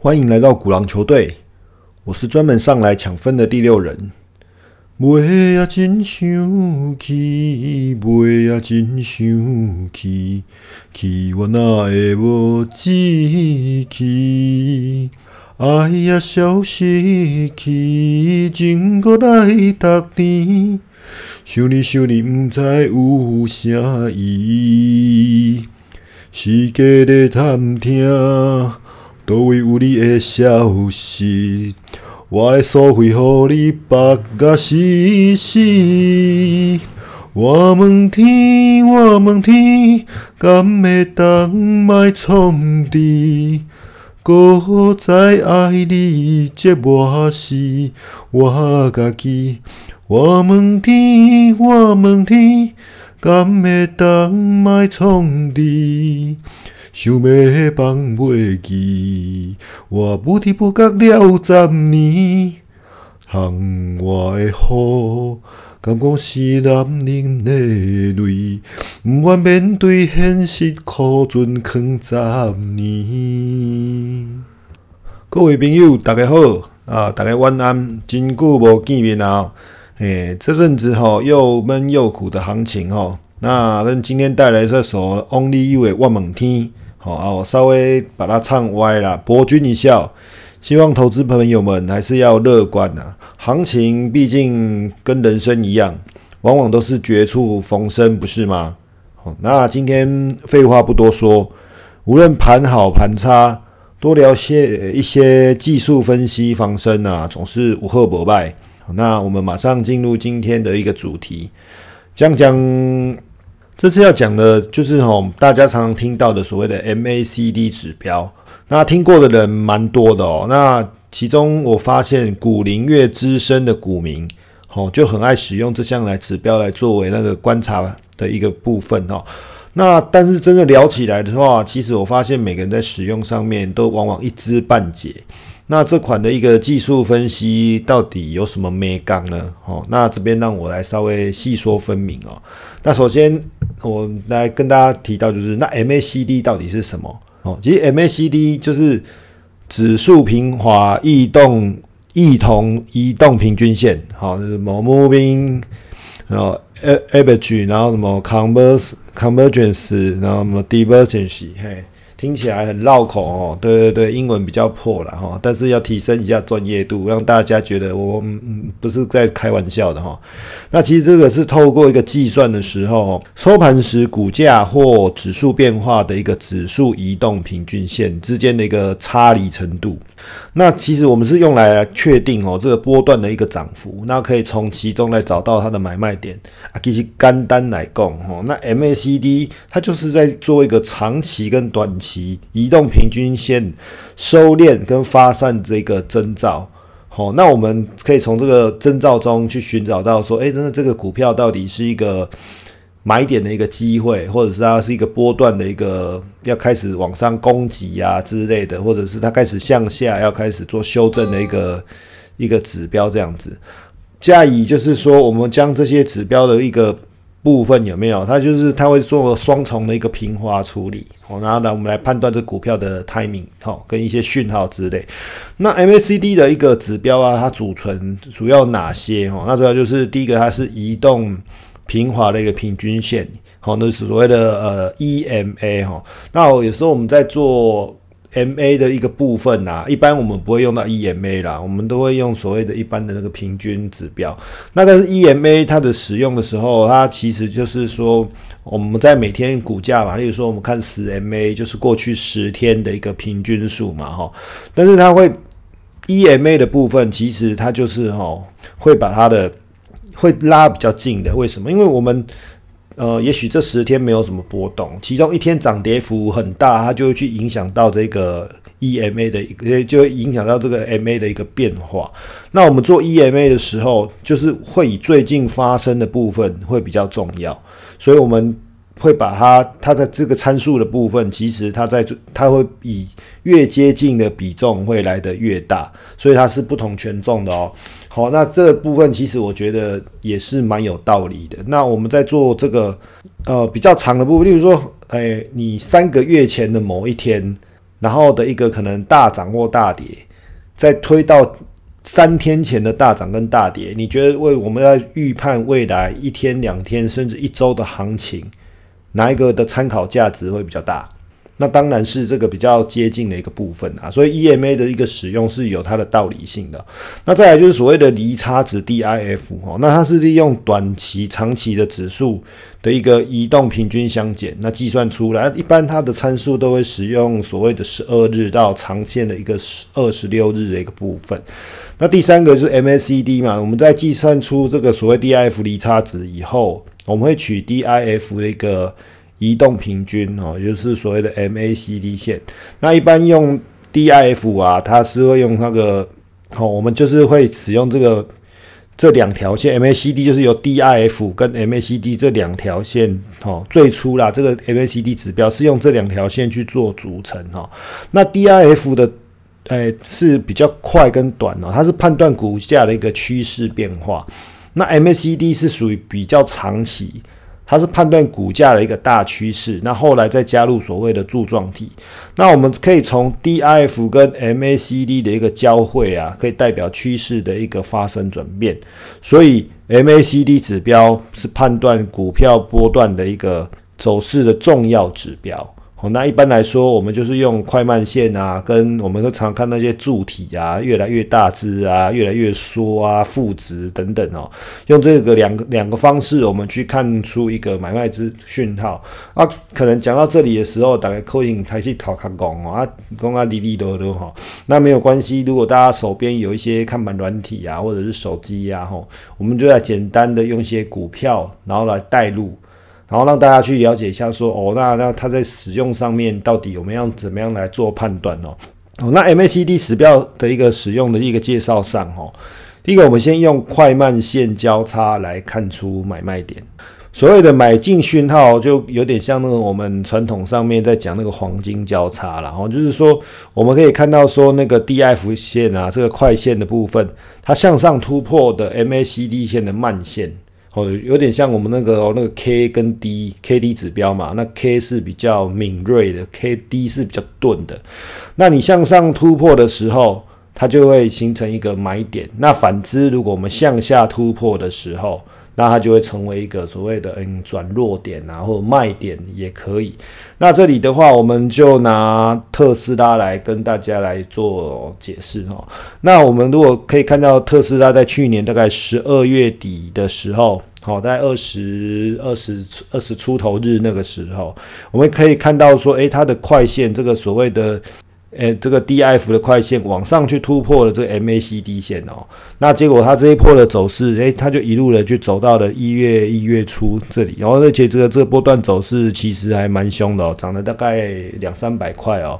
欢迎来到古狼球队，我是专门上来抢分的第六人。袂啊真想去，袂啊真想去，去我哪会无志气？爱呀消失去，情搁来逐年，想你想你，毋知有啥意义？世界在探听，倒位有你的消息？我会所费乎你绑甲死死。我问天，我问天，敢会当卖创治？搁再爱你这偌事，我家己。我问天，我问天，敢会当卖创治？想要放袂记，我不知不觉了十年。窗外的雨，敢讲是男人的泪，毋愿面对现实，苦存藏十年。各位朋友，大家好啊！大家晚安，真久无见面啊！诶，这阵子吼又闷又苦的行情吼，那跟今天带来这首《Only You》的《万猛天》。好啊，我稍微把它唱歪了，博君一笑。希望投资朋友们还是要乐观呐。行情毕竟跟人生一样，往往都是绝处逢生，不是吗？好，那今天废话不多说，无论盘好盘差，多聊些一些技术分析防身啊，总是无后不败。那我们马上进入今天的一个主题，讲讲。这次要讲的就是吼，大家常常听到的所谓的 MACD 指标，那听过的人蛮多的哦。那其中我发现股龄越资深的股民，吼就很爱使用这项来指标来作为那个观察的一个部分哦。那但是真的聊起来的话，其实我发现每个人在使用上面都往往一知半解。那这款的一个技术分析到底有什么美感呢？哦，那这边让我来稍微细说分明哦。那首先我来跟大家提到，就是那 MACD 到底是什么？哦，其实 MACD 就是指数平滑异动异同移动平均线，好，什么 moving，然后 average，然后什么 converse convergence，然后什么 divergence，嘿。听起来很绕口哦，对对对，英文比较破了哈，但是要提升一下专业度，让大家觉得我嗯不是在开玩笑的哈。那其实这个是透过一个计算的时候，收盘时股价或指数变化的一个指数移动平均线之间的一个差离程度。那其实我们是用来确定哦这个波段的一个涨幅，那可以从其中来找到它的买卖点啊。其实干单来供哦，那 MACD 它就是在做一个长期跟短期。移动平均线收敛跟发散这个征兆，好，那我们可以从这个征兆中去寻找到说，哎，真的这个股票到底是一个买点的一个机会，或者是它是一个波段的一个要开始往上攻击啊之类的，或者是它开始向下要开始做修正的一个一个指标这样子。加以就是说，我们将这些指标的一个。部分有没有？它就是它会做双重的一个平滑处理，好，然后呢，我们来判断这股票的 timing，好，跟一些讯号之类。那 MACD 的一个指标啊，它组成主要哪些？哈，那主要就是第一个，它是移动平滑的一个平均线，好，那是所谓的呃 EMA 哈。那有时候我们在做。M A 的一个部分呐，一般我们不会用到 E M A 啦，我们都会用所谓的一般的那个平均指标。那但是 E M A 它的使用的时候，它其实就是说我们在每天股价嘛，例如说我们看十 M A 就是过去十天的一个平均数嘛，哈。但是它会 E M A 的部分，其实它就是哈会把它的会拉比较近的。为什么？因为我们呃，也许这十天没有什么波动，其中一天涨跌幅很大，它就会去影响到这个 EMA 的一个，就会影响到这个 MA 的一个变化。那我们做 EMA 的时候，就是会以最近发生的部分会比较重要，所以我们会把它它的这个参数的部分，其实它在它会以越接近的比重会来得越大，所以它是不同权重的哦。好，那这部分其实我觉得也是蛮有道理的。那我们在做这个呃比较长的部分，例如说，哎，你三个月前的某一天然后的一个可能大涨或大跌，再推到三天前的大涨跟大跌，你觉得为我们要预判未来一天、两天甚至一周的行情，哪一个的参考价值会比较大？那当然是这个比较接近的一个部分啊，所以 EMA 的一个使用是有它的道理性的。那再来就是所谓的离差值 DIF 哦，那它是利用短期、长期的指数的一个移动平均相减，那计算出来，一般它的参数都会使用所谓的十二日到常见的一个十二十六日的一个部分。那第三个是 MACD 嘛，我们在计算出这个所谓 DIF 离差值以后，我们会取 DIF 的一个。移动平均哦，也就是所谓的 MACD 线。那一般用 DIF 啊，它是会用那个哦，我们就是会使用这个这两条线 MACD，就是由 DIF 跟 MACD 这两条线哦，最初啦，这个 MACD 指标是用这两条线去做组成哈。那 DIF 的诶是比较快跟短哦，它是判断股价的一个趋势变化。那 MACD 是属于比较长期。它是判断股价的一个大趋势，那后来再加入所谓的柱状体，那我们可以从 DIF 跟 MACD 的一个交汇啊，可以代表趋势的一个发生转变，所以 MACD 指标是判断股票波段的一个走势的重要指标。哦，那一般来说，我们就是用快慢线啊，跟我们会常看那些柱体啊，越来越大只啊，越来越缩啊，负值等等哦，用这个两个两个方式，我们去看出一个买卖之讯号啊。可能讲到这里的时候，大概扣印开始讨卡讲哦，啊，讲啊滴滴多多哈，那没有关系。如果大家手边有一些看盘软体啊，或者是手机呀，吼，我们就来简单的用一些股票，然后来带入。然后让大家去了解一下，说哦，那那它在使用上面到底有没有怎么样来做判断哦？哦，那 MACD 指标的一个使用的一个介绍上哦，第一个我们先用快慢线交叉来看出买卖点。所谓的买进讯号就有点像那个我们传统上面在讲那个黄金交叉了，哦，就是说我们可以看到说那个 DF 线啊，这个快线的部分，它向上突破的 MACD 线的慢线。有点像我们那个那个 K 跟 D，K D 指标嘛，那 K 是比较敏锐的，K D 是比较钝的。那你向上突破的时候，它就会形成一个买点。那反之，如果我们向下突破的时候，那它就会成为一个所谓的嗯转弱点啊，或者卖点也可以。那这里的话，我们就拿特斯拉来跟大家来做解释哈。那我们如果可以看到特斯拉在去年大概十二月底的时候，好在二十二十二十出头日那个时候，我们可以看到说，诶，它的快线这个所谓的。诶，这个 D F 的快线往上去突破了这个 MACD 线哦，那结果它这一波的走势，诶，它就一路的去走到了一月一月初这里，然后而且这个这个波段走势其实还蛮凶的哦，涨了大概两三百块哦。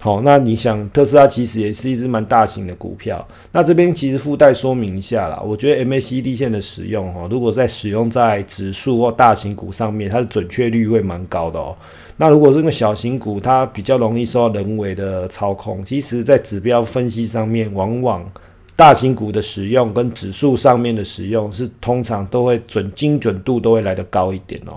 好，那你想特斯拉其实也是一只蛮大型的股票，那这边其实附带说明一下啦，我觉得 MACD 线的使用哦，如果在使用在指数或大型股上面，它的准确率会蛮高的哦。那如果是个小型股，它比较容易受到人为的操控。其实，在指标分析上面，往往大型股的使用跟指数上面的使用是通常都会准精准度都会来得高一点哦。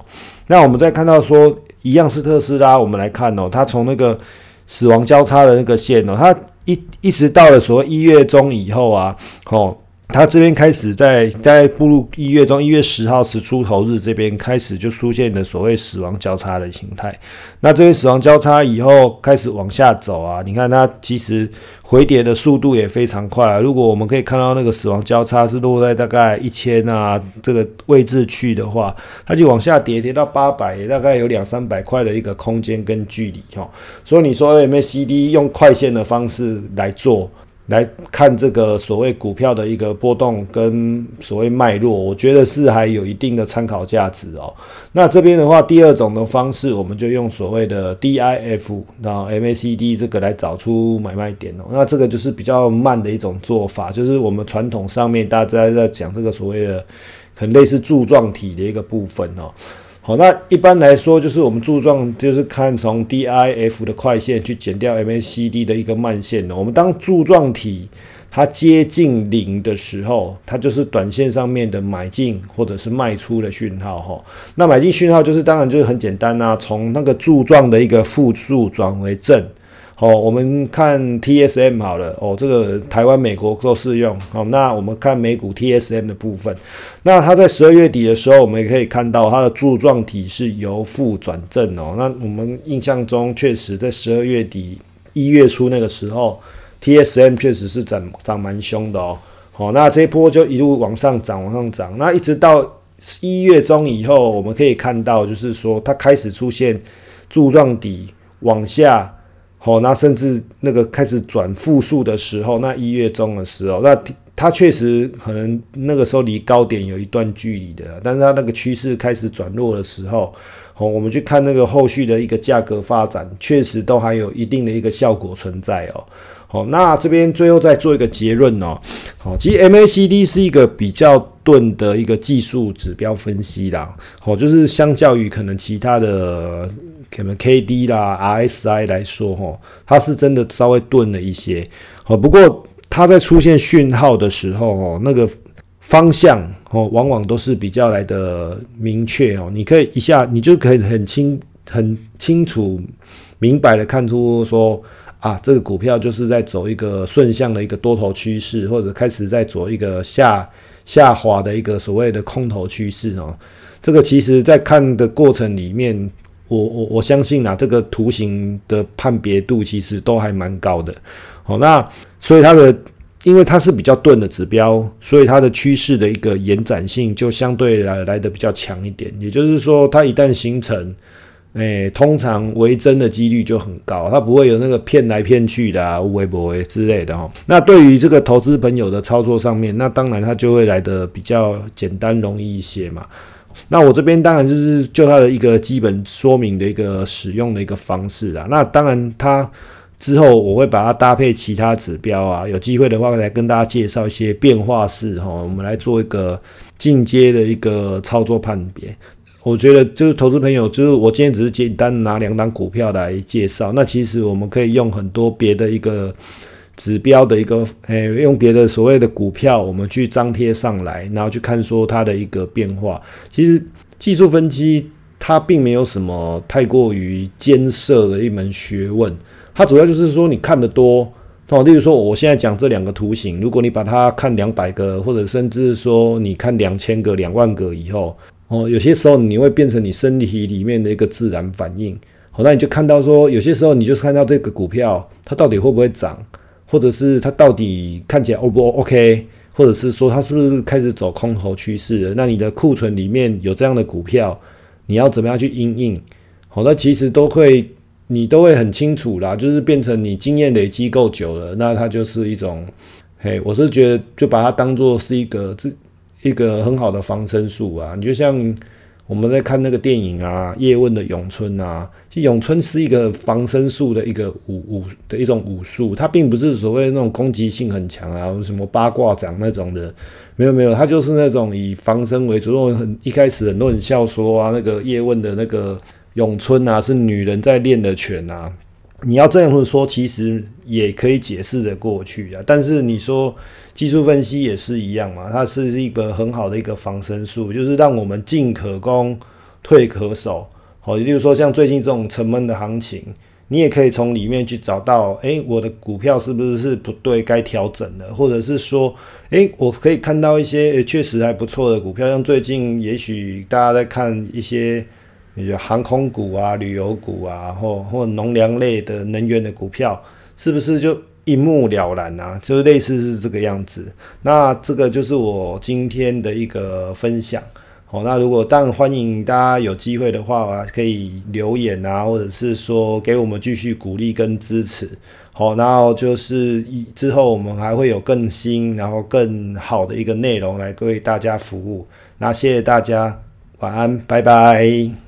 那我们再看到说，一样是特斯拉，我们来看哦，它从那个死亡交叉的那个线哦，它一一直到了所谓一月中以后啊，哦。它这边开始在在步入一月中，一月十号十出头日这边开始就出现了所谓死亡交叉的形态。那这边死亡交叉以后开始往下走啊，你看它其实回跌的速度也非常快啊。如果我们可以看到那个死亡交叉是落在大概一千啊这个位置去的话，它就往下跌，跌到八百，大概有两三百块的一个空间跟距离哈。所以你说 MACD 用快线的方式来做。来看这个所谓股票的一个波动跟所谓脉络，我觉得是还有一定的参考价值哦。那这边的话，第二种的方式，我们就用所谓的 DIF 然后 MACD 这个来找出买卖点哦。那这个就是比较慢的一种做法，就是我们传统上面大家在讲这个所谓的很类似柱状体的一个部分哦。好，那一般来说，就是我们柱状就是看从 DIF 的快线去减掉 MACD 的一个慢线的。我们当柱状体它接近零的时候，它就是短线上面的买进或者是卖出的讯号哈。那买进讯号就是当然就是很简单啊，从那个柱状的一个负数转为正。哦，我们看 TSM 好了，哦，这个台湾、美国都适用。好，那我们看美股 TSM 的部分，那它在十二月底的时候，我们也可以看到它的柱状体是由负转正哦。那我们印象中，确实在十二月底、一月初那个时候，TSM 确实是涨涨蛮凶的哦。好，那这一波就一路往上涨，往上涨。那一直到一月中以后，我们可以看到，就是说它开始出现柱状底往下。好，那甚至那个开始转负数的时候，那一月中的时候，那它确实可能那个时候离高点有一段距离的，但是它那个趋势开始转弱的时候，好，我们去看那个后续的一个价格发展，确实都还有一定的一个效果存在哦。好，那这边最后再做一个结论哦。好，其实 MACD 是一个比较钝的一个技术指标分析啦。好，就是相较于可能其他的。可能 K D 啦 R S I 来说，哈，它是真的稍微钝了一些，好，不过它在出现讯号的时候，哦，那个方向，哦，往往都是比较来的明确，哦，你可以一下，你就可以很清、很清楚、明白的看出说，啊，这个股票就是在走一个顺向的一个多头趋势，或者开始在走一个下下滑的一个所谓的空头趋势，哦，这个其实在看的过程里面。我我我相信啊，这个图形的判别度其实都还蛮高的。好，那所以它的，因为它是比较钝的指标，所以它的趋势的一个延展性就相对来来的比较强一点。也就是说，它一旦形成，诶，通常为真的几率就很高，它不会有那个骗来骗去的啊，微博之类的哈。那对于这个投资朋友的操作上面，那当然它就会来的比较简单容易一些嘛。那我这边当然就是就它的一个基本说明的一个使用的一个方式啦。那当然它之后我会把它搭配其他指标啊，有机会的话来跟大家介绍一些变化式哈，我们来做一个进阶的一个操作判别。我觉得就是投资朋友，就是我今天只是简单拿两档股票来介绍，那其实我们可以用很多别的一个。指标的一个，诶，用别的所谓的股票，我们去张贴上来，然后去看说它的一个变化。其实技术分析它并没有什么太过于艰涩的一门学问，它主要就是说你看得多哦。例如说，我现在讲这两个图形，如果你把它看两百个，或者甚至说你看两千个、两万个以后，哦，有些时候你会变成你身体里面的一个自然反应。好，那你就看到说，有些时候你就是看到这个股票它到底会不会涨。或者是它到底看起来 O 不 OK，或者是说它是不是开始走空头趋势了？那你的库存里面有这样的股票，你要怎么样去应应？好，那其实都会你都会很清楚啦，就是变成你经验累积够久了，那它就是一种，嘿，我是觉得就把它当做是一个这一个很好的防身术啊，你就像。我们在看那个电影啊，叶问的咏春啊，其实咏春是一个防身术的一个武武的一种武术，它并不是所谓那种攻击性很强啊，什么八卦掌那种的，没有没有，它就是那种以防身为主。那种很一开始很多人笑说啊，那个叶问的那个咏春啊，是女人在练的拳啊。你要这样说，其实也可以解释的过去啊。但是你说技术分析也是一样嘛，它是一个很好的一个防身术，就是让我们进可攻，退可守。好，也就是说，像最近这种沉闷的行情，你也可以从里面去找到，诶，我的股票是不是是不对，该调整的，或者是说，诶，我可以看到一些确实还不错的股票，像最近也许大家在看一些。航空股啊、旅游股啊，或或农粮类的能源的股票，是不是就一目了然啊？就是类似是这个样子。那这个就是我今天的一个分享。好，那如果当然欢迎大家有机会的话，可以留言啊，或者是说给我们继续鼓励跟支持。好，然后就是之后我们还会有更新，然后更好的一个内容来为大家服务。那谢谢大家，晚安，拜拜。